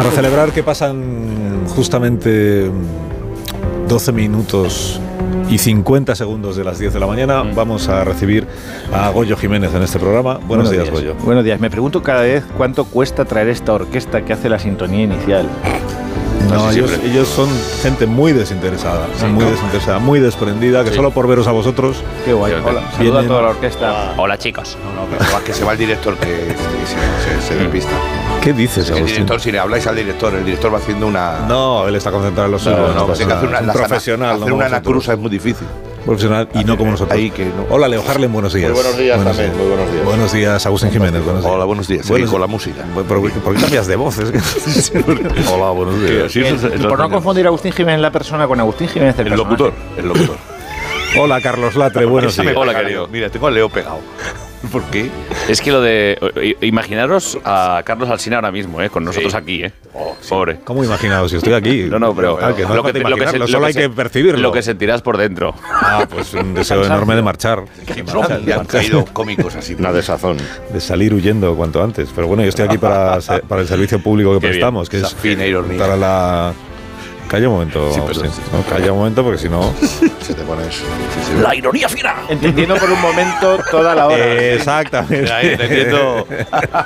Para celebrar que pasan justamente 12 minutos y 50 segundos de las 10 de la mañana, vamos a recibir a Goyo Jiménez en este programa. Buenos, días, Goyo. Buenos días. Me pregunto cada vez cuánto cuesta traer esta orquesta que hace la sintonía inicial. No, ellos, ellos son gente muy desinteresada, muy desinteresada, muy desprendida, que solo por veros a vosotros. Qué guay. Hola, saluda a Vienen- toda la orquesta. Hola chicos. No, no, que se va el director que, que se, se, se despista. ¿Qué dices, El Agustín? director, si le habláis al director, el director va haciendo una. No, él está concentrado en lo suyo. no, no, una tiene que hacer una, ana- profesional. no Hacer una anacruza es muy difícil. Profesional y no como nosotros. Ahí que no. Hola, Leo Harlem, buenos días. Muy buenos días también, muy buenos días. Buenos días, Agustín Jiménez. Buenos días. Hola, buenos días. Con la música. ¿Por qué cambias de voz? Hola, buenos días. Por no confundir a Agustín Jiménez la persona con Agustín Jiménez el, El locutor, el locutor. Hola, Carlos Latre, buenos días. Hola, querido. Leo. Mira, tengo a Leo pegado. ¿Por qué? Es que lo de. i- Imaginaros a Carlos Alsina ahora mismo, ¿eh? Con nosotros aquí, ¿eh? Pobre. ¿Cómo imaginaos? Si estoy aquí. No, no, pero. Ah, que no lo que, lo que se- imaginarlo, lo solo que hay se- que percibirlo. Lo que sentirás por dentro. Ah, pues un deseo enorme de marchar. Le han caído cómicos así. Una desazón. De salir huyendo cuanto antes. Pero bueno, yo estoy aquí para, para el servicio público que Qué bien. prestamos, que es fina ironía. para la... Calla un momento, Sí, perdón, Agustín. sí. No, calla un momento porque si no... Se te pone eso. Sí, sí. La ironía fina. Entendiendo por un momento toda la hora. Exactamente. Ahí te entiendo.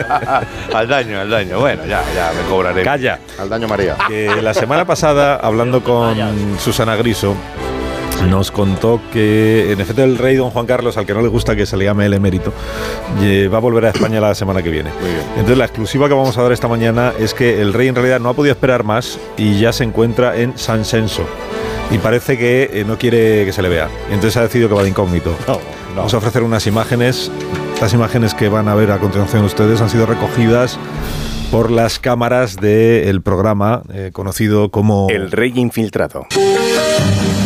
al daño, al daño. Bueno, ya, ya me cobraré. Calla. Al daño María. Que la semana pasada, hablando con Susana Griso, nos contó que en efecto el rey don Juan Carlos, al que no le gusta que se le llame el emérito, va a volver a España la semana que viene. Muy bien. Entonces la exclusiva que vamos a dar esta mañana es que el rey en realidad no ha podido esperar más y ya se encuentra en San Senso. Y parece que eh, no quiere que se le vea. Entonces ha decidido que va de incógnito. Vamos a ofrecer unas imágenes. Estas imágenes que van a ver a continuación ustedes han sido recogidas por las cámaras del programa eh, conocido como... El rey infiltrado.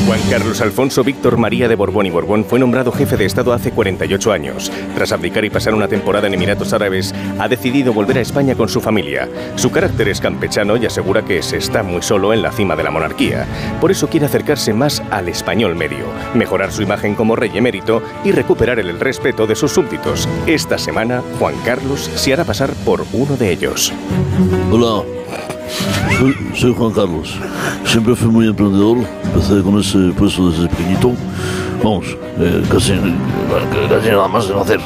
Juan Carlos Alfonso Víctor María de Borbón y Borbón fue nombrado jefe de Estado hace 48 años. Tras abdicar y pasar una temporada en Emiratos Árabes, ha decidido volver a España con su familia. Su carácter es campechano y asegura que se está muy solo en la cima de la monarquía. Por eso quiere acercarse más al español medio, mejorar su imagen como rey emérito y recuperar el respeto de sus súbditos. Esta semana, Juan Carlos se hará pasar por uno de ellos. Hola, soy, Juan Carlos. Siempre fui muy emprendedor. Empecé con ese puesto desde pequeñito. Vamos, eh, casi, eh, casi nada más de nacer.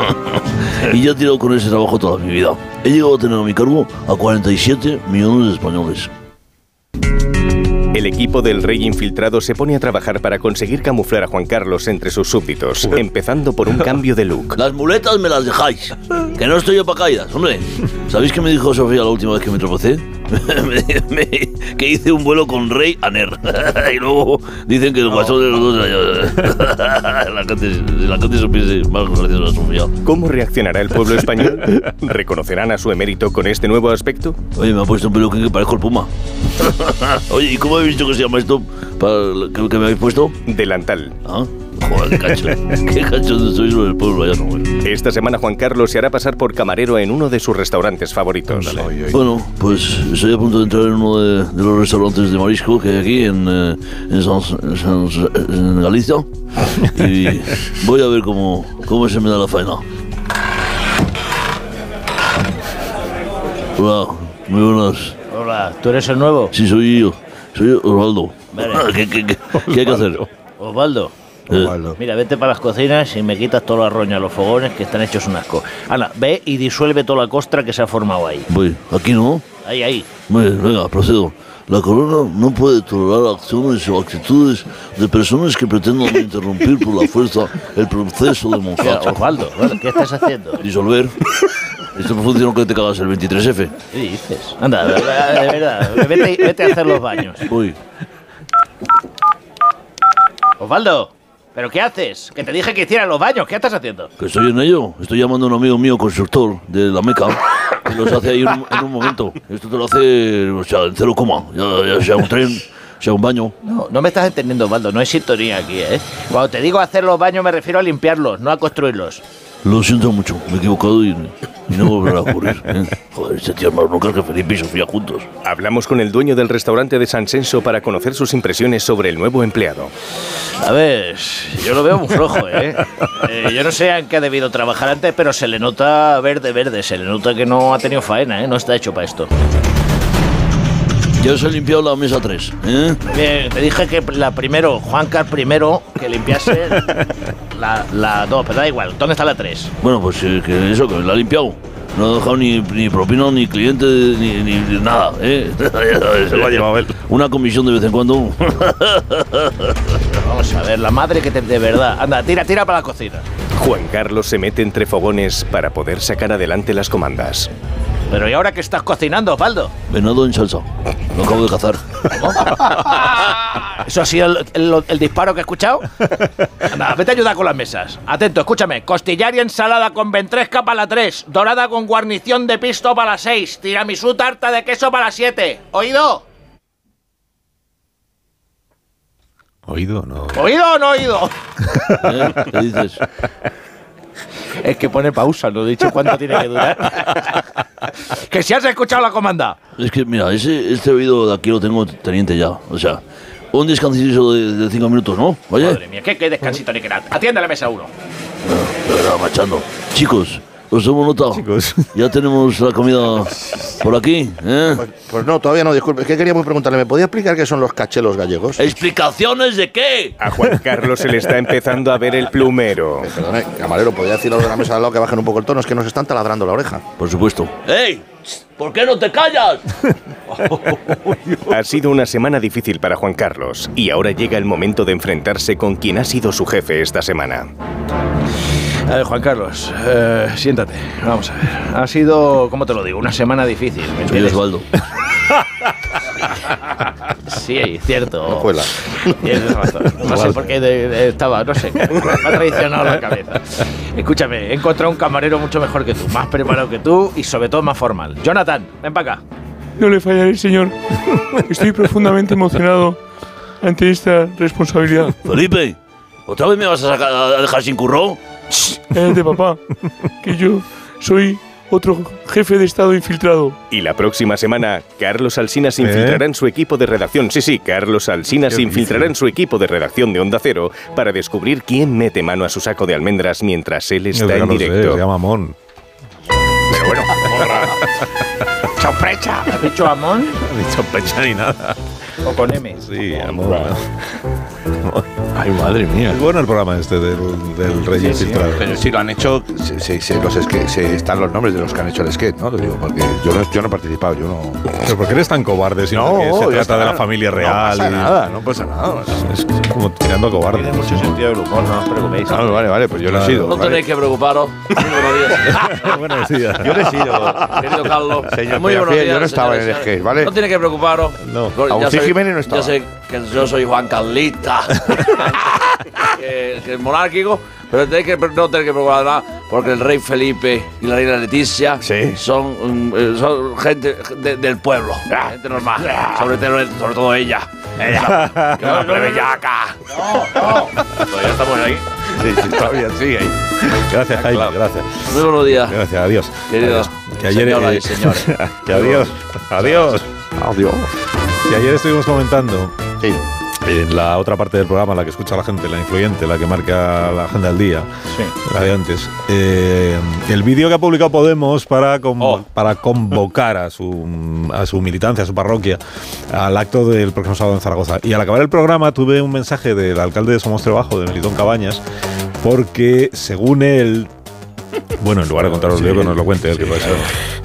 y ya he tirado con ese trabajo toda mi vida. He llegado a tener a mi cargo a 47 millones de españoles. El equipo del rey infiltrado se pone a trabajar para conseguir camuflar a Juan Carlos entre sus súbditos, empezando por un cambio de look. Las muletas me las dejáis. Que no estoy yo para caídas, hombre. ¿Sabéis qué me dijo Sofía la última vez que me tropecé? Que hice un vuelo con Rey Aner. y luego dicen que el guasón de los dos era la gente, la gente se piense más graciosa. ¿Cómo reaccionará el pueblo español? ¿Reconocerán a su emérito con este nuevo aspecto? Oye, me ha puesto un peluquín que parezco el puma. Oye, ¿y cómo habéis dicho que se llama esto? Para que, que me habéis puesto? Delantal. ¿Ah? Joder, qué cacho. qué cacho de sois lo del pueblo no. Esta semana Juan Carlos se hará pasar por camarero en uno de sus restaurantes favoritos. Bueno, pues estoy a punto de entrar en uno de, de los restaurantes de marisco que hay aquí en, eh, en, San- San- en Galicia. Y voy a ver cómo, cómo se me da la faena. Hola, muy buenas. Hola, ¿tú eres el nuevo? Sí, soy yo. Soy Osvaldo. Vale. ¿Qué, qué, qué, qué hay que hacer? Osvaldo. Eh, Mira, vete para las cocinas y me quitas toda la roña a los fogones que están hechos un asco. Ana, ve y disuelve toda la costra que se ha formado ahí. voy, aquí no. Ahí, ahí. Muy venga, procedo. La corona no puede tolerar acciones o actitudes de personas que pretendan interrumpir por la fuerza el proceso de Monfacha. Osvaldo, ¿qué estás haciendo? Disolver. Esto funcionó que te cagas el 23F. ¿Qué dices? Anda, de, de verdad, vete, vete a hacer los baños. Voy. Osvaldo, ¿Pero qué haces? Que te dije que hicieras los baños. ¿Qué estás haciendo? Que estoy en ello. Estoy llamando a un amigo mío, constructor de la Meca, que los hace ahí en un, en un momento. Esto te lo hace, o sea, en cero coma. Ya, ya sea un tren, sea un baño. No, no me estás entendiendo, Osvaldo. No hay sintonía aquí, ¿eh? Cuando te digo hacer los baños me refiero a limpiarlos, no a construirlos. Lo siento mucho, me he equivocado y, y no volverá a ocurrir. ¿eh? Joder, este tío más local que Felipe y Sofía juntos. Hablamos con el dueño del restaurante de San Senso para conocer sus impresiones sobre el nuevo empleado. A ver, yo lo veo muy flojo, ¿eh? Eh, Yo no sé en qué ha debido trabajar antes, pero se le nota verde, verde. Se le nota que no ha tenido faena, ¿eh? No está hecho para esto. Ya os he limpiado la mesa 3, ¿eh? Bien, te dije que la primero, Juancar primero, que limpiase la, la dos, pero da igual. ¿Dónde está la tres? Bueno, pues eh, que eso, que la ha limpiado. No ha dejado ni, ni propina, ni cliente, ni, ni- ni nada, ¿eh? Se lo ha llevado él. Una comisión de vez en cuando. Vamos a ver, la madre que te... De verdad. Anda, tira, tira para la cocina. Juan Carlos se mete entre fogones para poder sacar adelante las comandas. Pero ¿y ahora qué estás cocinando, Osvaldo? Venado en salsa. Lo acabo de cazar. ¿Eso ha sido el, el- el disparo que he escuchado? Anda, vete a ayudar con las mesas. Atento, escúchame. Costillar y ensalada con ventresca para la 3. Dorada con guarnición de pisto para la 6. Tiramisú tarta de queso para la 7. ¿Oído? Oído, no. ¿Oído o no oído? ¿Eh? ¿Qué dices? Es que pone pausa, no he dicho cuánto tiene que durar. que si has escuchado la comanda. Es que, mira, ese, este oído de aquí lo tengo teniente ya. O sea, un descansito de, de cinco minutos, ¿no? Oye, Madre mía, qué, qué descansito ni que nada. Atiende la mesa 1. de verdad, machando. Chicos, hemos notado. Chicos. Ya tenemos la comida por aquí, ¿eh? Pues, pues no, todavía no, disculpe. Que queríamos preguntarle, ¿me podía explicar qué son los cachelos gallegos? ¿Explicaciones de qué? A Juan Carlos se le está empezando a ver el plumero. Eh, Perdone, camarero, ¿podría decir a los de la mesa de al lado que bajen un poco el tono? Es que nos están taladrando la oreja. Por supuesto. ¡Ey! ¿Por qué no te callas? Ha sido una semana difícil para Juan Carlos y ahora llega el momento de enfrentarse con quien ha sido su jefe esta semana. A ver, Juan Carlos, eh, siéntate. Vamos a ver. Ha sido, ¿cómo te lo digo? Una semana difícil. ¿me Soy entiendes? Osvaldo. Sí, cierto. Tienes razón. No sé por qué de- de- estaba, no sé, me ha traicionado la cabeza. Escúchame, he encontrado un camarero mucho mejor que tú, más preparado que tú y sobre todo más formal. Jonathan, ven para acá. No le fallaré, señor. Estoy profundamente emocionado ante esta responsabilidad. Felipe, ¿otra vez me vas a, sacar- a dejar sin curro? Cállate, papá. Que yo soy otro jefe de Estado infiltrado. Y la próxima semana, Carlos Alsina se infiltrará en su equipo de redacción. Sí, sí, Carlos Alsina ¿Qué se infiltrará en su equipo de redacción de Onda Cero para descubrir quién mete mano a su saco de almendras mientras él está en directo. se llama Mon. ¡Sorpresa! ¿Has dicho Amón No he dicho pecha ni nada. O con M? Sí, Amon. Ay, madre mía. Es bueno el programa este del, del Rey Infiltrado. Pero si lo han hecho, se, se- se- los se- están los nombres de los que han hecho el sketch, ¿no? Te digo, porque yo no, yo no he participado, yo no. Pero ¿por qué eres tan cobarde si no, se trata está. de la familia real? No pasa y- nada, no pasa nada. Es como tirando a cobarde. Tiene mucho sentido del humor, no os preocupéis. Ah, vale, vale, pues yo no he sido. No vale. tenéis que preocuparos. Muy buenos días. Buenos días. Yo no he sido. Querido Carlos. Señor muy buenos días, yo no estaba en el señores. sketch, ¿vale? No tiene que preocuparos. No. Agustín ya sé- Jiménez no estaba. Ya sé que yo soy Juan Carlita. que, que es monárquico. Pero tenéis que, no tenéis que preocupar nada. Porque el rey Felipe y la reina Leticia Sí. son, mm, eh, son gente de- del pueblo. Gente normal. Sobre, todo- sobre todo ella. Ella. Que una plebeyaca. Pues ya estamos ahí. Sí, sí, todavía sigue ahí. Gracias, Jaime. Gracias. Muy buenos días. Gracias, adiós. Queridos Que ayer, señoras eh, y señores. que adiós. Adiós. Adiós. Que ayer estuvimos comentando Sí. en la otra parte del programa, la que escucha la gente, la influyente, la que marca la agenda del día, la de antes, eh, el vídeo que ha publicado Podemos para, convo- Oh. para convocar a su, a su militancia, a su parroquia, al acto del próximo sábado en Zaragoza. Y al acabar el programa tuve un mensaje del alcalde de Somos Trabajo, de Melitón Cabañas, porque según él... Bueno, en lugar de contaros, leo que nos lo cuente él, que puede ser.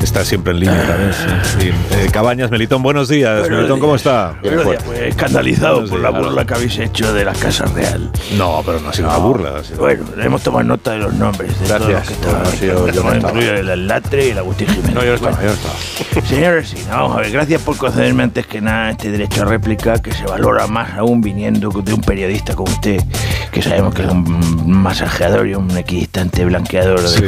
Está siempre en línea también. sí. Eh, Cabañas, Melitón, buenos días. Melitón, ¿cómo está? Días, pues, escandalizado Buenos por la burla que habéis hecho de la Casa Real. No, pero no ha sido una burla. ha sido- Bueno, hemos tomado nota de los nombres de todos los que estaban. Bueno, sí, yo- yo no estaba. incluido el Alatre y el Agustín Jiménez. No, yo No, yo no estaba. Señores, sí, vamos a ver, gracias por concederme antes que nada este derecho a réplica que se valora más aún viniendo de un periodista como usted, que sabemos que es un masajeador y un equidistante blanqueador de- Sí.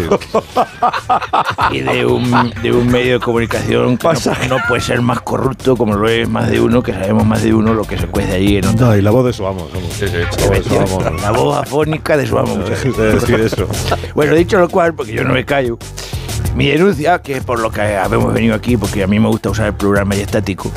Y de un, de un medio de comunicación que no, no puede ser más corrupto como lo es más de uno, que sabemos más de uno lo que se cuece allí en otro. No, y la voz de su amo. somos. Sí, sí. La voz afónica de su amo. Bueno, dicho lo cual, porque yo no me callo, mi denuncia, que es por lo que habemos venido aquí, porque a mí me gusta usar el plural majestático,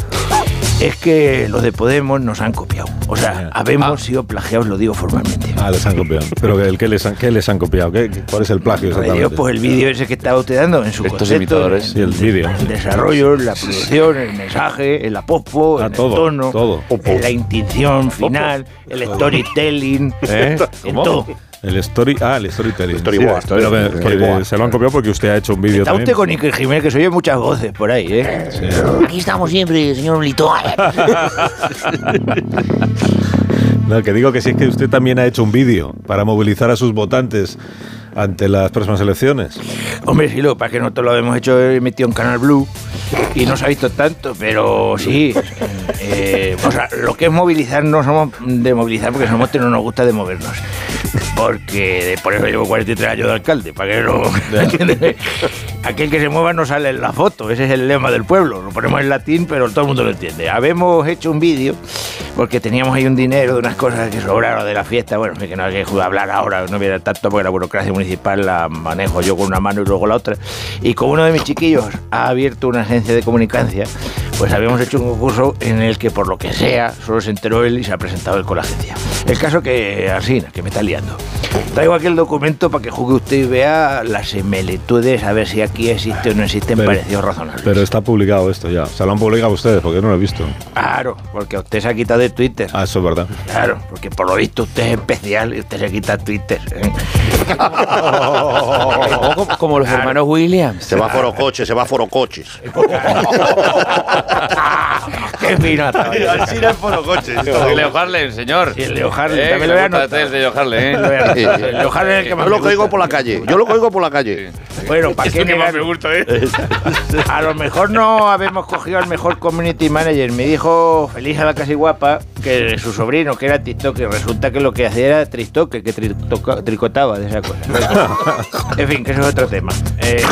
es que los de Podemos nos han copiado. O sea, habemos sido plagiados, lo digo formalmente. Ah, les han copiado. ¿Pero qué, qué les, han, qué les han copiado? ¿Qué, qué- ¿Cuál es el plagio Dios, exactamente? pues el vídeo ese que estaba usted dando en su Estos concepto, imitadores. Sí, el vídeo. El desarrollo, la producción, el mensaje, el apospo, Ah, el todo, tono, todo. en la intención final, el storytelling, ¿Eh? todo. El story, ah, el storytelling. Storyboard, Sí, pero, story- que- storyboard. que se lo han copiado porque usted ha hecho un vídeo Está usted con Iker Jiménez, que se oye muchas voces por ahí, ¿eh? Aquí estamos siempre, señor Melitón. No, que digo que si es que usted también ha hecho un vídeo para movilizar a sus votantes ante las próximas elecciones. Hombre, sí, lo que pasa es que nosotros lo hemos hecho emitido en Canal Blue y no se ha visto tanto, pero sí. eh, o sea, lo que es movilizar no somos de movilizar porque somos que no nos gusta de movernos. Porque por eso llevo 43 años de alcalde, para que no... Aquel que se mueva no sale en la foto, ese es el lema del pueblo. Lo ponemos en latín, pero todo el mundo lo entiende. Habemos hecho un vídeo porque teníamos ahí un dinero de unas cosas que sobraron de la fiesta. Bueno, que no hay que hablar ahora, no viene tanto porque la burocracia municipal la manejo yo con una mano y luego la otra. Y como uno de mis chiquillos ha abierto una agencia de comunicancia, pues habíamos hecho un concurso en el que por lo que sea solo se enteró él y se ha presentado él con la agencia. El caso que, así, que me está liando. Traigo aquí el documento para que juzgue usted y vea las similitudes, a ver si aquí existe o no existen Pero- parecidos razonables. Pero está publicado esto ya. O sea, lo han publicado ustedes porque yo no lo he visto. Claro, porque usted se ha quitado de Twitter. Ah, eso es verdad. Claro, porque por lo visto usted es especial y usted se quita Twitter. ¿eh? Como, como los hermanos Williams. Semáforo coches, semáforo coches. Qué fino ha estado. Así no es foro coches. Leo Harlem, señor. Y el Leo Harlem, Eh, también que lo le voy a gusta anotar. el de Leo Harlem, ¿eh? A. El Leo Harlem es el que más Yo lo gusta. por la calle. Yo lo caigo por la calle. Bueno, ¿para qué ¿eh? A lo mejor no habemos cogido al mejor community manager. Me dijo Feliz a la casi guapa que su sobrino, que era TikTok, y resulta que lo que hacía era tristoque, que tricotaba de esa cosa. en fin, que eso es otro tema. Eh,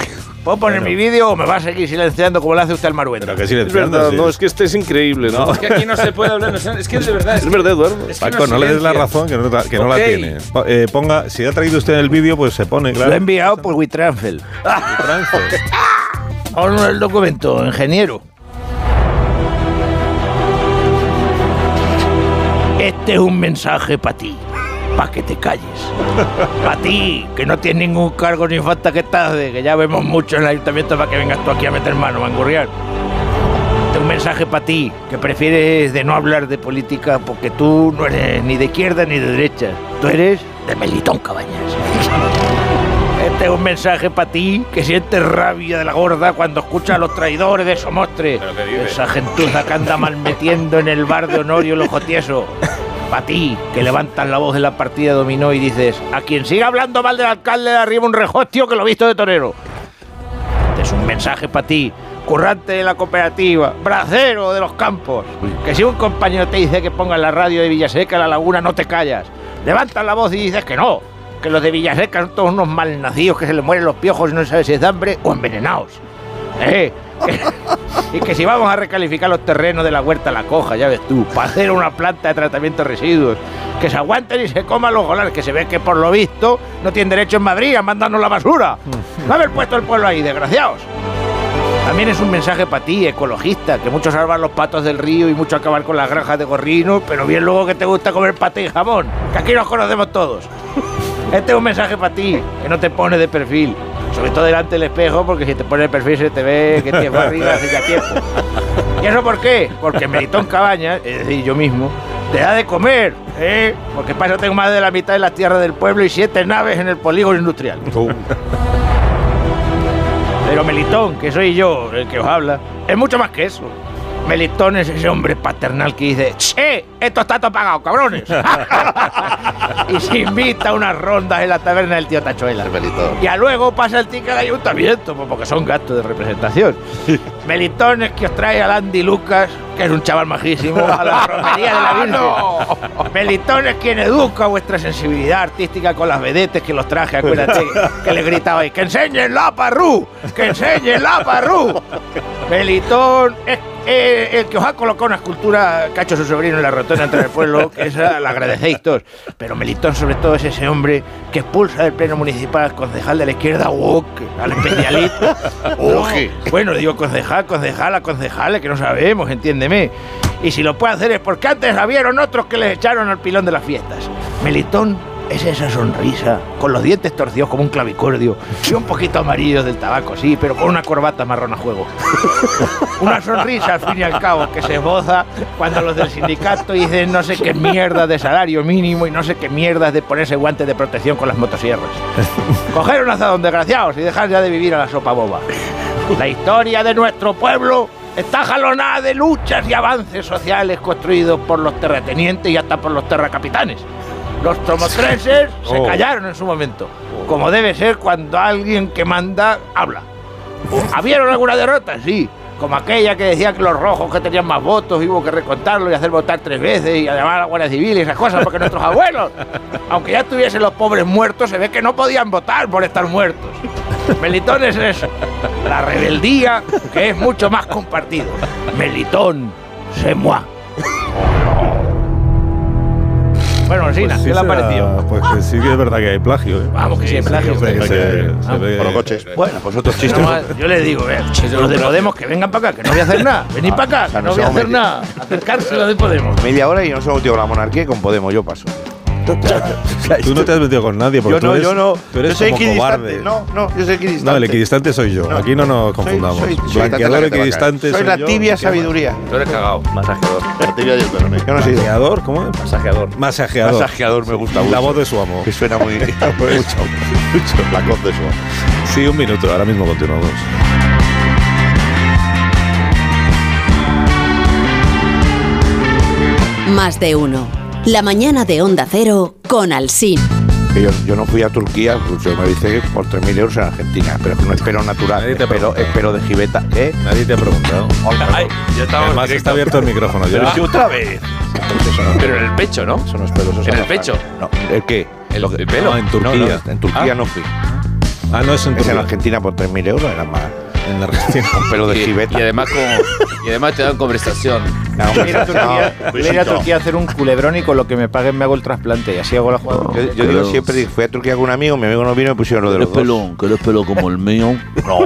¿Puedo poner mi vídeo o me va a seguir silenciando como lo hace usted al Marueta? Pero que Es silenciando. verdad, sí. no, es que este es increíble, ¿no? Es que aquí no se puede hablar. no Es que de verdad. Es verdad, Eduardo. Es que Paco, no le des la razón que no, que no Ok. la tiene. Eh, ponga, si ha traído usted el vídeo, pues se pone, Lo claro. he enviado por WeTransfer. Trance. Ahora el documento, ingeniero. Este es un mensaje para ti, para que te calles. Para ti, que no tienes ningún cargo ni falta que estás de, que ya vemos mucho en el ayuntamiento para que vengas tú aquí a meter mano, mangurriar. Este es un mensaje para ti, que prefieres de no hablar de política porque tú no eres ni de izquierda ni de derecha. Tú eres de Melitón Cabañas. Este es un mensaje para ti que sientes rabia de la gorda cuando escuchas a los traidores de Somostre. Esa gentuza que anda malmetiendo en el bar de Honorio el ojo tieso. Para ti, que levantas la voz de la partida dominó y dices, a quien siga hablando mal del alcalde de arriba un rejostio que lo he visto de torero. Este es un mensaje para ti, currante de la cooperativa, bracero de los campos. Que si un compañero te dice que pongas la radio de Villaseca a la laguna, no te callas. Levantas la voz y dices que no, que los de Villaseca son todos unos malnacidos que se les mueren los piojos y no sabes si es de hambre o envenenados. ¿Eh? Y que si vamos a recalificar los terrenos de la huerta La Coja, ya ves tú, para hacer una planta de tratamiento de residuos, que se aguanten y se coman los golares, que se ve que por lo visto no tienen derecho en Madrid a mandarnos la basura. No haber puesto el pueblo ahí, desgraciados. También es un mensaje para ti, ecologista, que mucho salvar los patos del río y mucho acabar con las granjas de gorrino, pero bien luego que te gusta comer pate y jamón, que aquí nos conocemos todos. Este es un mensaje para ti, que no te pones de perfil, sobre todo delante del espejo, porque si te pones de perfil se te ve que tienes barriga hace ya tiempo. ¿Y eso por qué? Porque Melitón Cabañas, es decir, yo mismo, te da de comer, ¿eh? Porque para eso tengo más de la mitad de las tierras del pueblo y siete naves en el polígono industrial. Uh, Pero Melitón, que soy yo el que os habla, es mucho más que eso. Melitón es ese hombre paternal que dice, ¡Che! Esto está todo pagado, cabrones. y se invita a unas rondas en la taberna del tío Tachuela. Y a luego pasa el ticket al ayuntamiento, pues, porque son gastos de representación. Melitón es que os trae a Andy Lucas, que es un chaval majísimo, a la romería de la Virgen. Melitón es quien educa vuestra sensibilidad artística con las vedetes que los traje, acuérdate, que le gritabais, ¡que enseñen la parrú! ¡Que enseñen la parrú! Melitón es eh, el que os ha colocado una escultura que ha hecho su sobrino en la rotonda entre el pueblo, que esa la agradecéis todos. Pero Melitón, sobre todo, es ese hombre que expulsa del pleno municipal al concejal de la izquierda, Wok, al especialista. No, bueno, digo concejal, concejal, a concejales que no sabemos, entiéndeme. Y si lo puede hacer es porque antes habieron otros que les echaron al pilón de las fiestas. Melitón es esa sonrisa, con los dientes torcidos como un clavicordio y un poquito amarillo del tabaco, sí, pero con una corbata marrón a juego. una sonrisa, al fin y al cabo, que se esboza cuando los del sindicato dicen no sé qué mierda de salario mínimo y no sé qué mierda de ponerse guantes de protección con las motosierras. Coger un azadón, desgraciados, y dejar ya de vivir a la sopa boba. La historia de nuestro pueblo está jalonada de luchas y avances sociales construidos por los terratenientes y hasta por los terracapitanes. Los tomotreses se Oh. callaron en su momento, como debe ser cuando alguien que manda habla. ¿Habieron alguna derrota? Sí. Como aquella que decía que los rojos que tenían más votos y hubo que recontarlo y hacer votar tres veces y llamar a la Guardia Civil y esas cosas porque nuestros abuelos, aunque ya estuviesen los pobres muertos, se ve que no podían votar por estar muertos. Melitón es eso, la rebeldía que es mucho más compartido. Melitón, c'est moi. Bueno, Sina, Pues sí ¿qué le ha parecido? Pues que sí que es verdad que hay plagio. ¿eh? Vamos, que sí hay plagio. Se ve que se- se Vamos. ve- Por los coches. Bueno, pues otros chistes. No, yo le digo, eh, los de Podemos que vengan para acá, que no voy a hacer nada. Venid para acá, que no voy a hacer nada. Acercarse lo de Podemos. Media hora y no se ha con la monarquía y con Podemos, yo paso. Tú no te has metido con nadie porque Yo tú no, eres, yo no. tú eres yo soy como cobarde. No, no, yo soy equidistante. No, el equidistante soy yo. No. Aquí no nos confundamos. soy- soy Blanqueador, tanta la equidistante Soy tibia ¿Qué sabiduría. Tú eres cagado. Masajeador. La tibia del peroné. Yo no sé. ¿Masajeador? ¿Cómo es? Masajeador. Masajeador. Masajeador me gusta mucho. La voz de su amo. Que suena muy. mucho, mucho. La voz de su amo. Sí, un minuto. Ahora mismo continuamos. Más de uno. La mañana de Onda Cero con Alsín. Que yo, yo no fui a Turquía, pues yo me dice por 3.000 euros en Argentina, pero es que no es pelo natural, Nadie te es pelo, es pelo de jibeta. ¿Eh? Nadie te ha preguntado. Ay, ya estamos Además está abierto el micrófono. Yo Pero otra vez. Pero en el pecho, ¿no? Son los pelos. esos ¿En el pecho? No, ¿el qué? El, el pelo. No, en Turquía. no, en Turquía Ah. no fui. Ah, no es en Es en Turquía. Argentina por 3.000 euros, era más. En Argentina. Con pelo de Y, jibeta. y además con, y además te dan conversación. No, Voy a ir a Turquía, no, voy a ir a Turquía a hacer un culebrón y con lo que me paguen me hago el trasplante y así hago la jugada. Yo, yo digo siempre, fui a Turquía con un amigo, mi amigo no vino y me pusieron lo de ¿Quieres los dos. pelo, ¿Quieres pelo como el mío? No,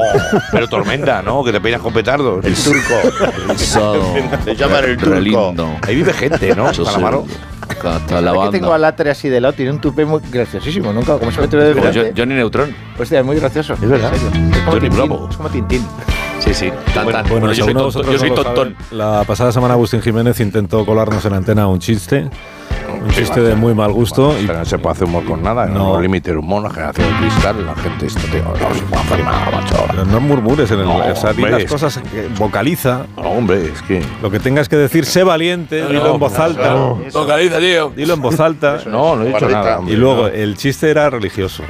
pero tormenta, ¿no? Que te peinas con petardos. El turco. Rizado. Te llaman el turco. lindo. Ahí vive gente, ¿no? Calamaro. Hasta la que tengo a banda. Latre así de lado, tiene un tupé muy graciosísimo, nunca, como se mete de Johnny Neutron. Hostia, es muy gracioso. Es verdad. Es como Johnny Bravo. Es como Tintín. Sí, sí. Tan, tan. Bueno, Bueno, yo soy, tonto- yo soy tontón. La pasada semana Agustín Jiménez intentó colarnos en antena un chiste. Un chiste de muy mal gusto. y Pero no se puede hacer humor con nada. No. No. Límite el humor, la generación de cristal, la gente esto, tío. No se puede hacer nada, macho. Pero no murmures en el. No, o sea, hombre, las cosas, que- vocaliza. No, hombre, es que. Lo que tengas que decir, sé valiente, dilo en voz alta. Localiza, tío. Dilo en voz alta. No, no he dicho nada. hombre, Y luego, no. el chiste era religioso.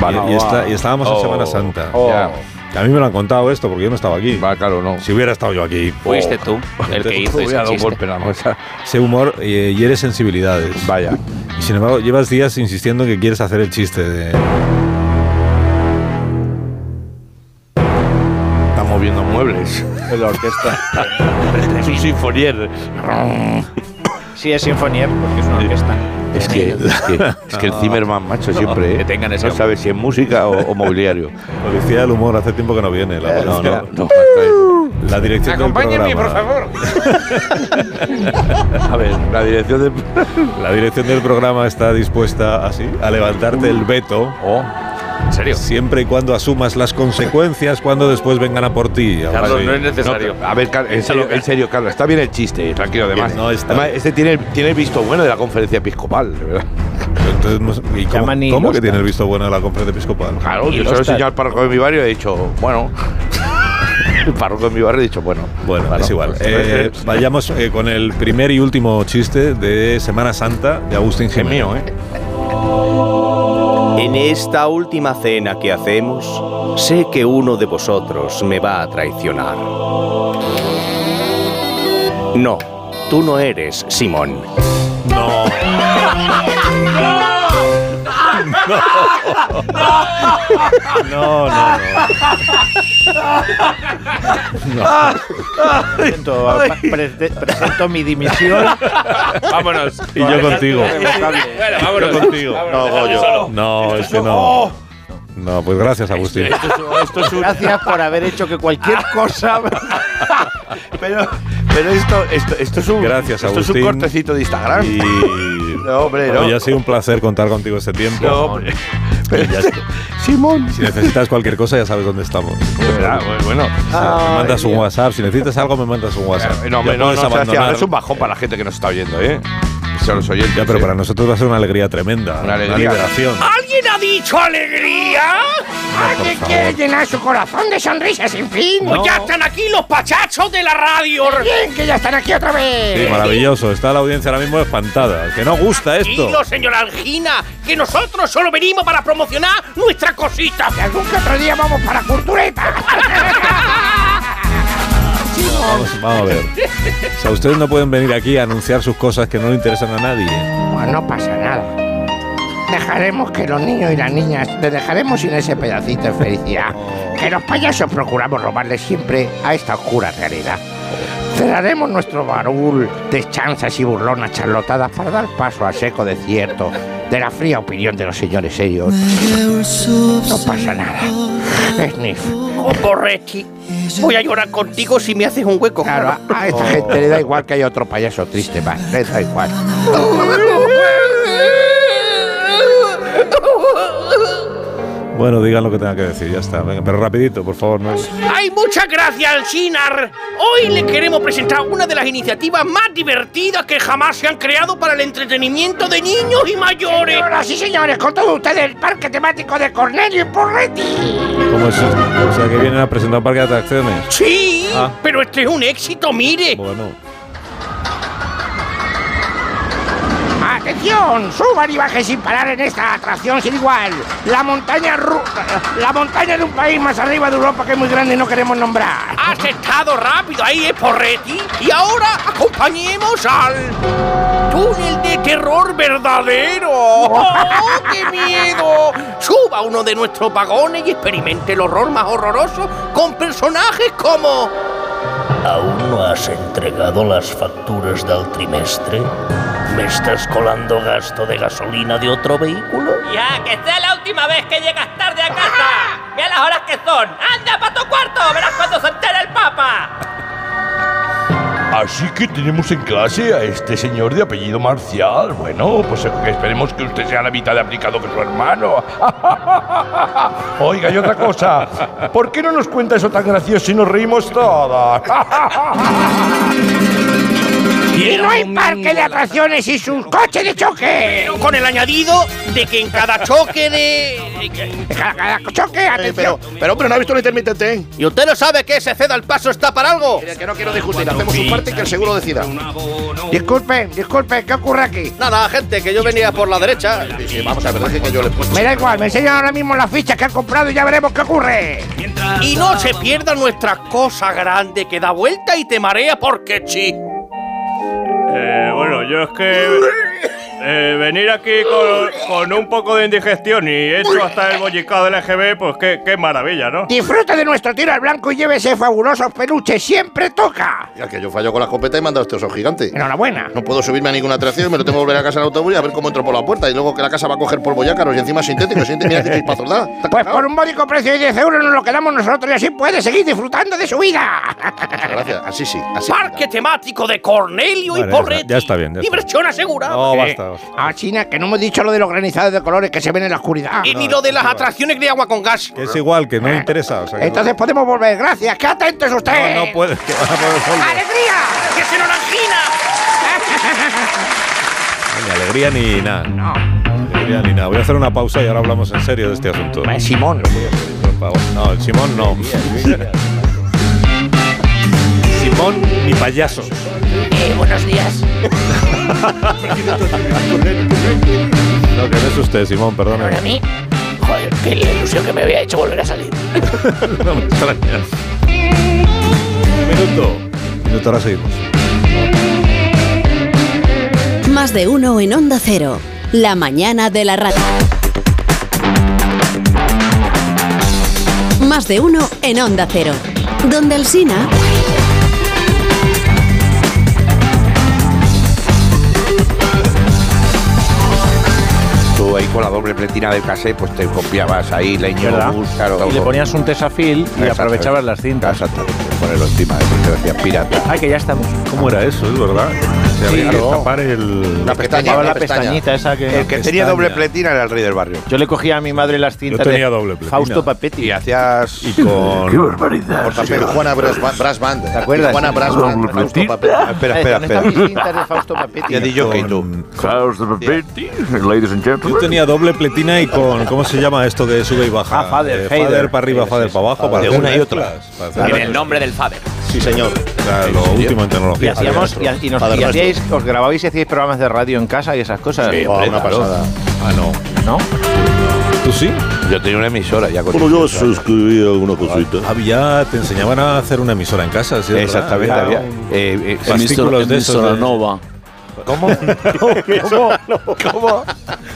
Vale, y, y está- y estábamos en Oh. Semana Santa. Ya. Que a mí me lo han contado esto porque yo no estaba aquí. Va, claro, no. Si hubiera estado yo aquí. Fuiste tú el que hizo Voy a ese un chiste. golpe en la mesa. Ese humor eh, hiere sensibilidades. Vaya. Y sin embargo, llevas días insistiendo en que quieres hacer el chiste de. Está moviendo muebles. Es la orquesta. es un sinfonier. Sí, es Sinfonier, porque es una orquesta. Es que, es que, es que el Zimmerman, macho, siempre. ¿eh? que tengan ese no sabe si es música o, o mobiliario. Policía del humor, hace tiempo que no viene. La, No, policía- no, no. está la dirección del Acompáñenme, por programa. favor. A ver, la dirección de. La dirección del programa está dispuesta así a levantarte el veto. ¿En serio? Siempre y cuando asumas las consecuencias cuando después vengan a por ti. Carlos, no es necesario. a ver, en serio, en serio, Carlos, está bien el chiste, tranquilo, además. No está además, bien. este tiene, tiene el visto bueno de la conferencia episcopal, de verdad. Entonces, no sé- ¿y ¿Cómo, que tiene el visto bueno de la conferencia episcopal? Claro, yo los se lo he enseñado al párroco de mi barrio y he dicho, bueno. el párroco de mi barrio he dicho, bueno. Bueno, Bueno, es igual. pues, Eh, vayamos eh, con el primer y último chiste de Semana Santa de Agustín es Jiménez. mío, ¿eh? En esta última cena que hacemos, sé que uno de vosotros me va a traicionar. No, tú no eres Simón. No. No, no, no. Presento, pa- pre- presento mi dimisión. Vámonos. Y yo contigo. Bueno, vámonos. Yo contigo. No, Goyo. No, es que no. No, pues gracias, Agustín. Gracias por haber hecho que cualquier cosa. Pero, pero esto, esto, esto es un, Gracias, esto es un cortecito de Instagram. Y. No, hombre, no. Oye, ha sido un placer contar contigo este tiempo. No, hombre. Pero Ya este-. Simón. Si necesitas cualquier cosa, ya sabes dónde estamos. Bueno, bueno. me mandas un WhatsApp. Si necesitas algo, me mandas un WhatsApp. No, hombre, Ya no, no, Sebastián, abandonar. es un bajón para la gente que nos está oyendo, ¿eh? Son los oyentes. Ya, pero ¿eh? para nosotros va a ser una alegría tremenda. Una alegría. liberación. ¿Alguien ha dicho alegría? ¿Alguien quiere llenar su corazón de sonrisas sin fin? No. Pues ya están aquí los pachachos de la radio. Bien, que ya están aquí otra vez. Sí, maravilloso. Está la audiencia ahora mismo espantada. Que no gusta esto. Tranquilo, señor Algina, que nosotros solo venimos para promocionar nuestra cosita. Que algún que otro día vamos para Cultureta. Vamos, vamos a ver. O sea, ustedes no pueden venir aquí a anunciar sus cosas que no le interesan a nadie. Pues no pasa nada. Dejaremos que los niños y las niñas les dejaremos sin ese pedacito de felicidad que los payasos procuramos robarles siempre a esta oscura realidad. Cerraremos nuestro baúl de chanzas y burlonas charlotadas para dar paso al seco desierto de la fría opinión de los señores serios. No pasa nada. Sniff. Oh, Borretti, voy a llorar contigo si me haces un hueco. Claro, a, a esta gente le da igual que haya otro payaso triste más. Le da igual. Bueno, digan lo que tengan que decir, ya está. Venga, pero rapidito, por favor. No. ¡Ay, muchas gracias, Alcinar! Hoy le queremos presentar una de las iniciativas más divertidas que jamás se han creado para el entretenimiento de niños y mayores. Señoras y señores, con todos ustedes el parque temático de Cornelio y Porretti. ¿Cómo es esto? O sea, que vienen a presentar un parque de atracciones. Sí, Ah. pero este es un éxito, mire. Bueno. ¡Atención! Suban y bajen sin parar en esta atracción sin igual. La montaña ru- la montaña de un país más arriba de Europa que es muy grande y no queremos nombrar. Has estado rápido ahí, ¿eh, Porretti? Y ahora acompañemos al túnel de terror verdadero. ¡Oh, qué miedo! Suba a uno de nuestros vagones y experimente el horror más horroroso con personajes como... ¿Aún no has entregado las facturas del trimestre? ¿Me estás colando gasto de gasolina de otro vehículo? Ya, que sea la última vez que llegas tarde a casa. Mira las horas que son. ¡Anda para tu cuarto! Verás cuando se entere el papa. Así que tenemos en clase a este señor de apellido Marcial. Bueno, pues esperemos que usted sea la mitad de aplicado que su hermano. Oiga, y otra cosa. ¿Por qué no nos cuenta eso tan gracioso y nos reímos todos? Y no hay parque de atracciones y sus coches de choque. Pero con el añadido de que en cada choque de... Cada, cada choque, atención. Pero hombre, ¿no ha visto el intermitente? ¿Y usted no sabe que ese ceda al paso está para algo? Mire, que no quiero discutir. Hacemos su parte y que el seguro decida. Disculpen, disculpen, ¿qué ocurre aquí? Nada, gente, que yo venía por la derecha. Sí, vamos a ver, que yo le puse. Me da igual, me enseñan ahora mismo las fichas que han comprado y ya veremos qué ocurre. Y no se pierda nuestra cosa grande que da vuelta y te marea porque sí. Eh, bueno, yo es que eh, venir aquí con, con un poco de indigestión y hecho hasta el bollicado del EGB, pues qué, qué maravilla, ¿no? Disfrute de nuestro tiro al blanco y llévese fabulosos peluches, siempre toca. Ya que yo fallo con la escopeta y me han dado este oso gigante. Enhorabuena. No puedo subirme a ninguna atracción, me lo tengo que volver a casa en autobús y a ver cómo entro por la puerta. Y luego que la casa va a coger polvo yácaros y encima sintético. Siente, mira qué da. Pues por un módico precio de 10 euros nos lo quedamos nosotros y así puede seguir disfrutando de su vida. Muchas gracias. Así sí. Así. Parque temático de Cornelio Vale, y ya está, Porretti. ya está bien, ya está. Diversión asegurada. No, basta. Basta. Ah, China, que no hemos dicho lo de los granizados de colores que se ven en la oscuridad. Y ni lo de las atracciones de agua con gas. Que es igual, que no interesa. O sea, que Entonces podemos volver. Gracias. ¡Qué atento es usted! no, no puedes. Que van a poder volver. ¡Alegría! ¡Que se nos angina! Alegré alegría ni nada. No. Alegría ni nada. Voy a hacer una pausa y ahora hablamos en serio de este asunto. Simón. No, el Simón no. Simón ni payaso. Eh, buenos días. No, que no es usted, Simón, perdóname. Para mí, joder, qué la ilusión que me había hecho volver a salir. no me extrañas. Minuto. Minuto, ahora seguimos. Más de uno en Onda Cero. La mañana de la radio. Más de uno en Onda Cero. Donde el Sina. Con la doble pletina del cassette, pues te copiabas ahí leño, ¿Verdad? bus, claro, Y le ponías un tesafil y aprovechabas las cintas. Exactamente, ponerlo encima, de pirata. Ay, que ya estamos. ¿Cómo era eso? Es verdad. Se había que claro. tapar el. La pestaña, la pestañita esa que. El que tenía doble pletina era el rey del barrio. Yo le cogía a mi madre las cintas tenía de doble pletina. Fausto Papetti. Y hacías. Y con. ¡Qué barbaridad! Portapelo, Juana Brass, Brass Band. ¿Te acuerdas? Juana Brass Band. Fausto Papel. Espera, espera, ¿Dónde están mis espera. cintas de Fausto Papetti? Ya di yo que tú. Fausto Papetti, ladies and Yo gentlemen. tenía doble pletina y con. ¿Cómo se llama esto que sube y baja? Ah, fader, Eh, fader. para arriba, Sí, fader sí, para abajo. Para De una y otra. En el nombre del Fader. Sí, señor. Lo último en Y tecnología. hacíamos, y, y nos, y hacíais, os grababais y hacíais programas de radio en casa y esas cosas. Sí, oh, una pasada. Ah, no. ¿No? ¿Tú sí? Yo tenía una emisora ya con Bueno, yo se escribí alguna cosita. Había, te enseñaban a hacer una emisora en casa, ¿sí? Exactamente, había. Eh, eh, fascículos de esos Emisora de- Nova. ¿Cómo? ¿Cómo? ¿Cómo?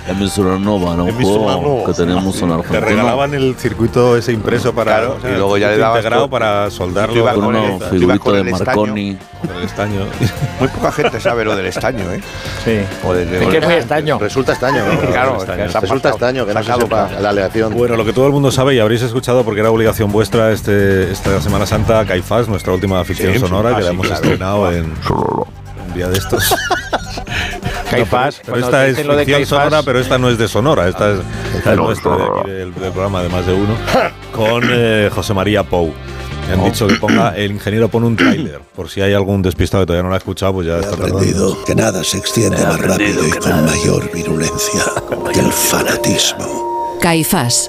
Emisora Nova, ¿no? Un Emisora juego Nova. que tenemos en Te Argentina. regalaban el circuito ese impreso para. Claro, y luego ya le dabas integrado para soldarlo tú ibas Con con una figurita con de el estaño. Marconi. el estaño. Muy poca gente sabe lo del estaño, ¿eh? Sí. O del, Es que es muy extraño. Resulta extraño, ¿no? Claro, Estaño. Resulta extraño que no se para- la aleación. Bueno, lo que todo el mundo sabe y habréis escuchado porque era obligación vuestra este, esta Semana Santa, Caifás, nuestra última ficción Sí, sonora ah, que la sí, hemos claro. estrenado en día de estos. Caifás. Pero esta es dicen lo de ficción Caifás- sonora, pero esta no es de Sonora, esta es, esta es nuestra de aquí, del, del programa de más de uno, con eh, José María Pou. Me han dicho que ponga, el ingeniero pone un tráiler, por si hay algún despistado que todavía no lo ha escuchado, pues ya está tardando. aprendido que nada se extiende más rápido y con mayor virulencia que el fanatismo. Caifás.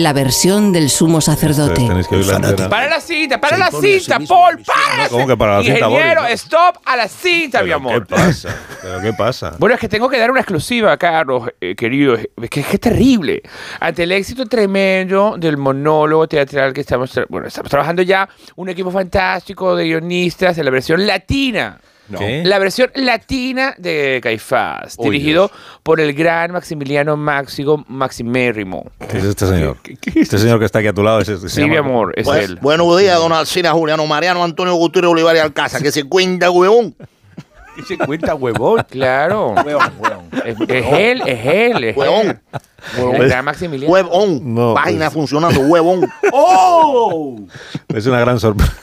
La versión del sumo sacerdote. Tenéis que oír la entera. Para la cinta, para la impone a sí Paul, para la ¿Cómo que para la cinta, Ingeniero, Boris? stop a la cinta, mi ¿Pero amor. ¿Qué pasa? ¿Pero qué pasa? Bueno, es que tengo que dar una exclusiva, Carlos, eh, querido. Es que, es que es terrible. Ante el éxito tremendo del monólogo teatral que estamos, tra- bueno, estamos trabajando ya, un equipo fantástico de guionistas en la versión latina. ¿Qué? La versión latina de Caifás, Uy, dirigido por el gran Maximiliano Máximo Maximérrimo. ¿Qué es este señor? Este señor que está aquí a tu lado es este. Sí, mi amor, es Pues, él. buenos días, don Alcina Juliano Mariano Antonio Gutiérrez Olivares Alcázar, que se cuenta, huevón. ¿Y se cuenta, huevón? Claro. Es, es él, es él, es Huevón. él. El gran Maximiliano. Huevón. No, Página pues- funcionando, huevón. Es una gran sorpresa.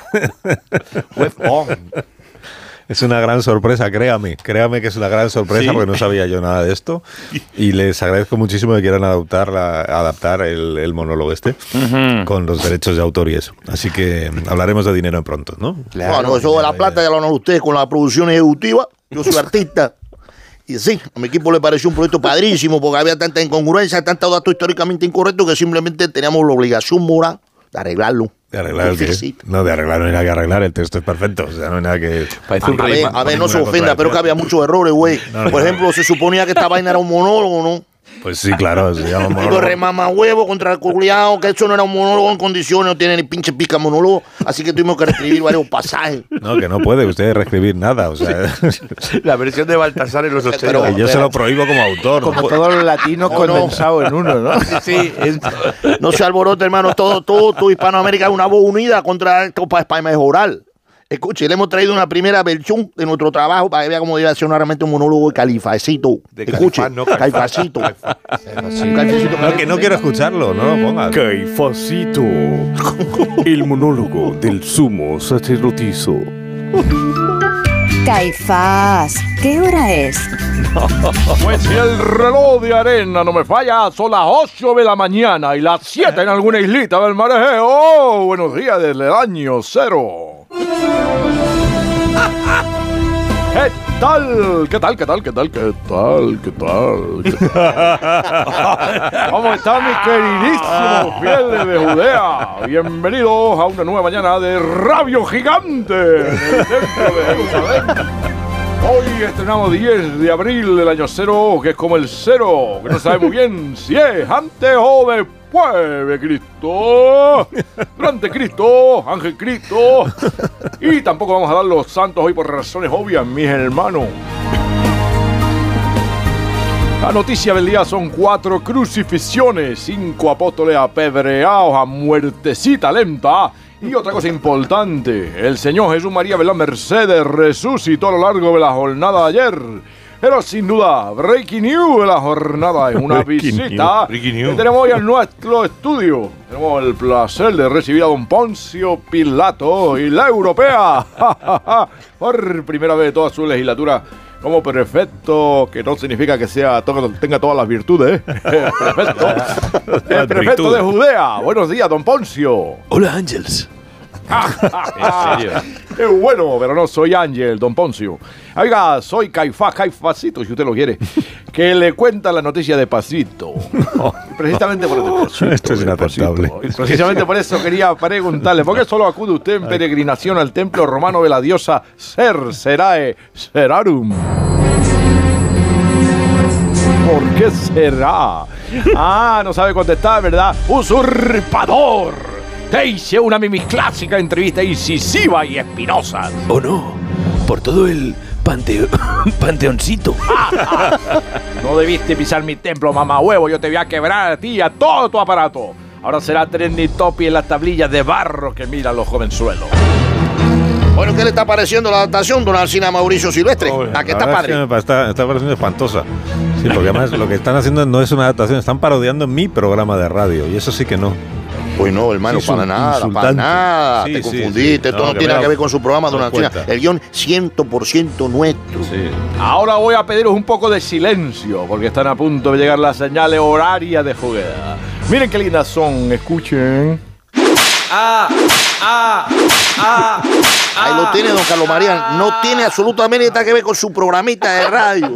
Es una gran sorpresa, créame. Créame que es una gran sorpresa porque no sabía yo nada de esto. Y les agradezco muchísimo que quieran adaptar, la- adaptar el, el monólogo este con los derechos de autor y eso. Así que hablaremos de dinero en pronto, ¿no? Bueno, eso de la plata ya lo hablan ustedes con la producción ejecutiva. Yo soy artista. Y sí, a mi equipo le pareció un proyecto padrísimo porque había tanta incongruencia, tantos datos históricamente incorrectos que simplemente teníamos la obligación moral de arreglarlo. De arreglar el que-. No, de arreglar no hay nada que arreglar, el texto es perfecto. O sea, no hay nada que. Parece un A rey. ver, a ver, no se ofenda, pero que había muchos errores, güey. No, no, Por no. ejemplo, se suponía que esta vaina era un monólogo, ¿no? Pues sí, claro, se llama monólogo. remama huevo contra el culiao, que eso no era un monólogo en condiciones, no tiene ni pinche pica monólogo. Así que tuvimos que reescribir varios pasajes. No, que no puede usted reescribir nada. O sea, La versión de Baltasar en los 80. Pero- que yo se lo prohíbo como autor. no Como puedo- todo lo latino No, condensado en uno, ¿no? Sí, es- No se alborote, hermano. Todo, todo, todo Hispanoamérica es una voz unida contra para mejorar. Escuche, le hemos traído una primera versión de nuestro trabajo para que vea cómo debe ser realmente un monólogo de califacito. De Escuche, Califán, no califacito. Califacito, No, que no quiero escucharlo, no lo pongas. Caifacito, el monólogo del sumo sacerdotisa. Caifás, ¿qué hora es? Pues si el reloj de arena no me falla, son las 8 de la mañana y las 7 en alguna islita del marejeo. ¡Oh! Buenos días desde el año cero. Tal? ¿Qué tal? ¿Qué tal? ¿Qué tal? ¿Qué tal? ¿Qué tal? ¿Qué tal? ¿Cómo están mis queridísimos fieles de Judea? Bienvenidos a una nueva mañana de Rabio Gigante en el templo de Jerusalén. Hoy estrenamos 10 de abril del año cero, que es como el cero, que no sabe muy bien si es antes o después de Cristo, durante Cristo, Ángel Cristo, y tampoco vamos a dar los santos hoy por razones obvias, mis hermanos. La noticia del día son cuatro crucifixiones, cinco apóstoles apedreados a muertecita lenta. Y otra cosa importante, el Señor Jesús María de la Mercedes resucitó a lo largo de la jornada de ayer. Pero sin duda, breaking news de la jornada es una Breaking visita breaking news. que tenemos hoy en nuestro estudio. Tenemos el placer de recibir a don Poncio Pilato y la europea. Por primera vez de toda su legislatura como prefecto, que no significa que sea to- tenga todas las virtudes. ¿eh? prefecto. El prefecto de Judea. Buenos días, don Poncio. Hola, Ángels. ¿En serio? Bueno, pero no soy Ángel, don Poncio. Oiga, soy Caifás, Caifásito, si usted lo quiere, que le cuenta la noticia de Pasito. Precisamente por eso. Esto es inaceptable. Y Precisamente por eso quería preguntarle, ¿por qué solo acude usted en peregrinación al templo romano de la diosa Ser Serae Serarum? ¿Por qué será? Ah, no sabe contestar, ¿verdad? ¡Usurpador! Te hice una de mis clásicas entrevistas incisiva y espinosa. ¿O no? Por todo el panteo- panteoncito. No debiste pisar mi templo, mamá huevo. Yo te voy a quebrar a ti y a todo tu aparato. Ahora será trendy topi en las tablillas de barro que miran los jovenzuelos. Bueno, ¿qué le está pareciendo la adaptación, don Alcina Mauricio Silvestre? ¿A qué La está verdad es padre? que me está, está pareciendo espantosa. Sí, porque además lo que están haciendo no es una adaptación, están parodiando mi programa de radio. Y eso sí que no. Pues no, hermano, Sí, para nada, para nada. Sí, te confundiste, sí. esto no, tiene nada da- que ver con su programa, don cuenta. El guion 100% nuestro. Ahora voy a pediros un poco de silencio, porque están a punto de llegar las señales horarias de juguera. Miren qué lindas son, escuchen. Ah, ah, ah. Ahí lo tiene, don Carlos María. No tiene absolutamente nada que ver con su programita de radio.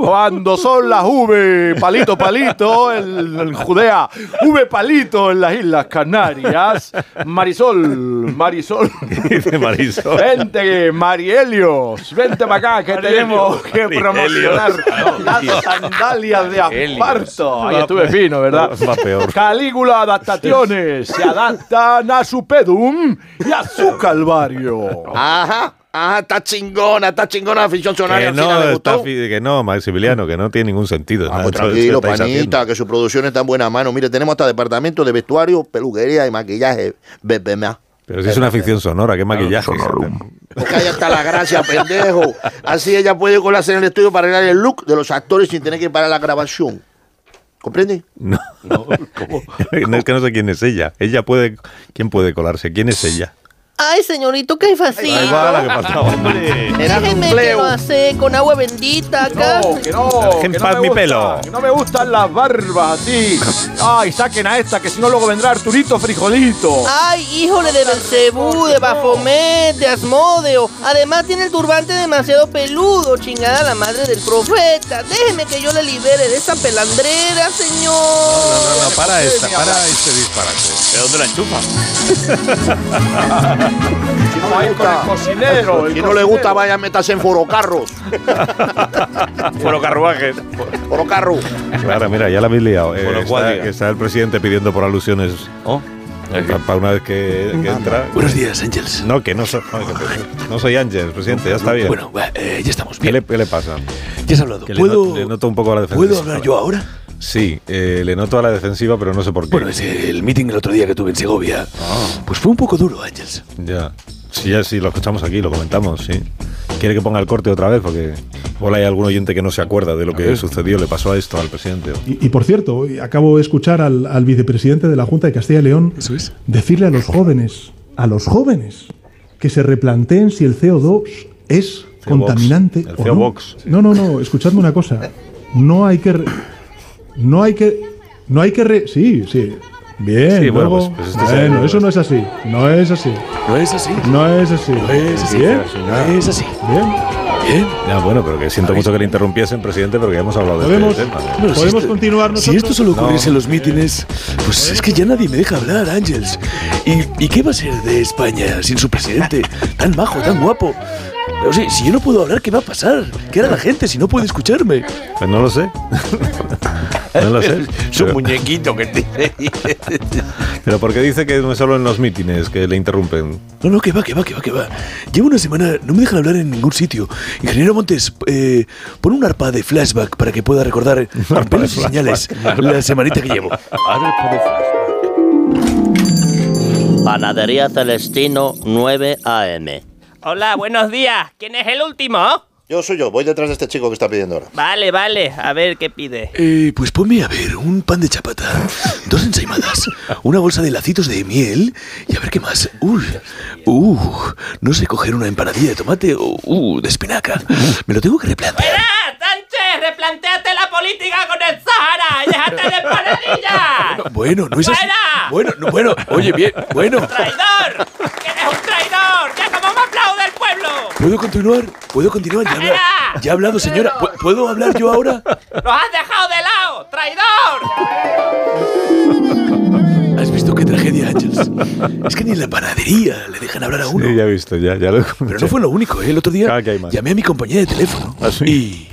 Cuando son las V, palito, palito, en, en Judea, V palito en las Islas Canarias, Marisol, Marisol. Dice Marisol. Vente, Marielios, vente para acá que tenemos que promocionar las sandalias de asparto. Ahí estuve fino, ¿verdad? Va peor. Calígula adaptaciones se adaptan a su pedum y a su calvario. Ajá, ajá, está chingona, está chingona la ficción sonaria. Que no, que no, Maximiliano, que no tiene ningún sentido. Vamos, tranquilo, haciendo. panita, que su producción está en buena mano. Mire, tenemos hasta departamento de vestuario, peluquería y maquillaje. BBMA. Pero si es una ficción sonora, qué maquillaje. Porque ahí está la gracia, pendejo. Así ella puede colarse en el estudio para arreglar el look de los actores sin tener que parar la grabación. ¿Comprende? No, no, es que no sé quién es ella. Ella puede. ¿Quién puede colarse? ¿Quién es ella? Ay, señorito, qué fácil. Ahí va la que faltaba. Déjeme que lo hace con agua bendita acá. No, que no. Dejen que no paz me mi gusta, pelo. que no me gustan las barbas así. Ay, saquen a esta, que si no luego vendrá Arturito Frijolito. Ay, híjole de Belcebú, de Bafomet, de Asmodeo. Además tiene el turbante demasiado peludo, chingada la madre del profeta. Déjeme que yo le libere de esa pelandrera, señor. No, no, para esta, para este disparate. ¿De dónde la enchufa? Si no le gusta, cocinero. si no le gusta, vaya a meterse en forocarros. Foro carruajes. Forocarro. Claro, mira, ya la habéis liado. Eh, Bueno, está, está el presidente pidiendo por alusiones. Oh. Para una vez que, que entra. Buenos días, Ángels. No, que no soy, no, soy Ángel, presidente, ya está bien. Bueno, eh, ya estamos. ¿Qué le, qué le pasa? Ya has hablado. Que le, ¿Puedo, not- le noto un poco la. ¿Puedo hablar yo ahora? Sí, eh, le noto a la defensiva, pero no sé por qué. Bueno, es el meeting el otro día que tuve en Segovia. Pues fue un poco duro, Ángels. Ya. Sí, ya sí, lo escuchamos aquí, lo comentamos, sí. ¿Quiere que ponga el corte otra vez? Porque igual hay algún oyente que no se acuerda de lo que sucedió, le pasó a esto al presidente. Y, y por cierto, acabo de escuchar al, al vicepresidente de la Junta de Castilla y León decirle a los jóvenes, a los jóvenes, que se replanteen si el CO2 es contaminante el o CO no. Vox. No, no, no, escuchadme una cosa. No hay que... No hay que... No hay que... re- sí, sí. Bien, Sí, bueno, luego- pues- pues este es bueno, eso no es así. No es así. No es así. No es así. No es así. Bien. No es así. Bien. Bien. Ya, bueno, pero que siento mucho que le interrumpiesen, presidente, porque ya hemos hablado de este tema. Bueno, si podemos esto- continuar Si nosotros. esto solo ocurriese No. en los mítines, pues es que ya nadie me deja hablar, Ángels. ¿Y, ¿Y qué va a ser de España sin su presidente? Tan majo, tan guapo. O sea, si yo no puedo hablar, ¿qué va a pasar? ¿Qué hará la gente si no puede escucharme? Pues no lo sé. no lo sé. Es un Pero- muñequito que tiene. Pero ¿por qué dice que no es solo en los mítines que le interrumpen? No, no, que va, que va, que va, que va. Llevo una semana, no me dejan hablar en ningún sitio. Ingeniero Montes, eh, pon un arpa de flashback para que pueda recordar con pelos y señales la semanita que llevo. Panadería Celestino 9 AM. Hola, buenos días. ¿Quién es el último? Yo soy yo, voy detrás de este chico que está pidiendo ahora. Vale, vale. A ver qué pide. Eh, pues ponme a ver un pan de chapata, dos ensaimadas, una bolsa de lacitos de miel y a ver qué más. Uy, uh, no sé coger una empanadilla de tomate o uh, de espinaca. Me lo tengo que replantear. ¡Ah, Sánchez! ¡Replantéate la política con el Sahara! y ¡Déjate de empanadillas! Bueno, no es así. ¡Fuera! Bueno, no, bueno, oye, bien, bueno. ¡Traidor! ¡Que eres un traidor! ¡Ya como me aplaude el pueblo! ¿Puedo continuar? ¿Puedo continuar? Ya, habla- ya ha hablado, señora. ¿Pu- ¿Puedo hablar yo ahora? ¡Los has dejado de lado! ¡Traidor! ¿Has visto qué tragedia, Ángels? Es que ni en la panadería le dejan hablar a uno. Sí, ya he visto, ya, ya lo he Pero no fue lo único, ¿eh? El otro día Claro que hay más. llamé a mi compañía de teléfono ¿Ah, sí? y...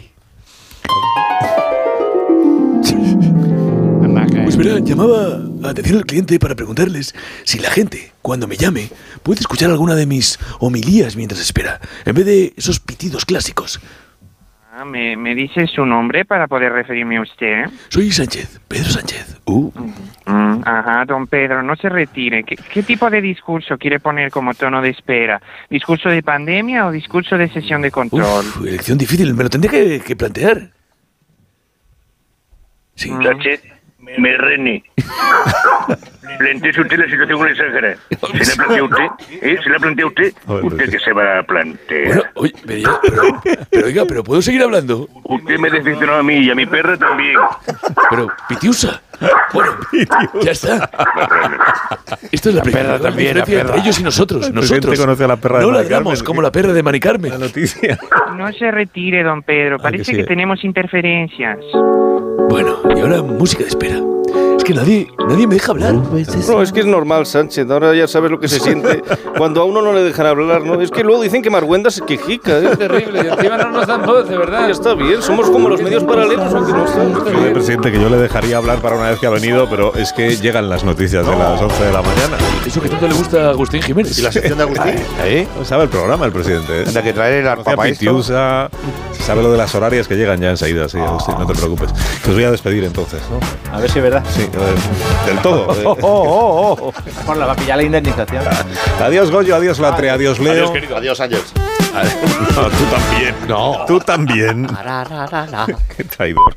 Pues verá, llamaba a atención al cliente para preguntarles si la gente, cuando me llame, puede escuchar alguna de mis homilías mientras espera, en vez de esos pitidos clásicos. Ah, ¿Me, ¿Me dice su nombre para poder referirme a usted? Soy Sánchez, Pedro Sánchez. Uh, Mm, ajá, don Pedro, no se retire. ¿Qué, qué tipo de discurso quiere poner como tono de espera? ¿Discurso de pandemia o discurso de sesión de control? uf, elección difícil, me lo tendría que, que plantear. Sí. Sánchez, me rene. Planteese usted la situación con el Sáhara. ¿Se la plantea usted? ¿Eh? ¿Se la plantea usted? ¿Usted que se va a plantear? Bueno, oye, pero, pero- pero oiga, pero ¿puedo seguir hablando? Usted me decepcionó a mí y a mi perra también. Pero, Pitiusa. Bueno, ya está. Esta es la, La perra también, la diferencia perra. entre ellos y nosotros. Nosotros conoce a la perra de no Mari ladramos como la perra de Mari Carmen. La noticia. No se retire, don Pedro. Parece sí. que tenemos interferencias. Bueno, y ahora música de espera. Es que nadie, nadie me deja hablar. No, es que es normal, Sánchez. Ahora ya sabes lo que se siente cuando a uno no le dejan hablar, ¿no? Es que luego dicen que Marguenda se quejica. Es terrible. Y encima no nos dan voz, de verdad. Está bien, somos como los medios paralelos, aunque no. Fíjate, presidente, que yo le dejaría hablar para una vez que ha venido, pero es que llegan las noticias de las 11 de la mañana. Eso que tanto le gusta a Agustín Jiménez. ¿Y la sección de Agustín? ¿Eh? Sabe el programa el presidente. ¿eh? Anda, que traer el arpa. Pitiusa, sabe lo de las horarias que llegan ya enseguida, sí, Agustín, no te preocupes. Que os voy a despedir entonces, ¿no? A ver si es verdad. Sí, eh, del todo. eh. Oh, oh, oh, oh. Bueno, la va a pillar la indemnización. Adiós, Goyo, adiós, Latre, adiós, Leo. Adiós, Ángels. No, tú también. No. Tú también. Qué traidor.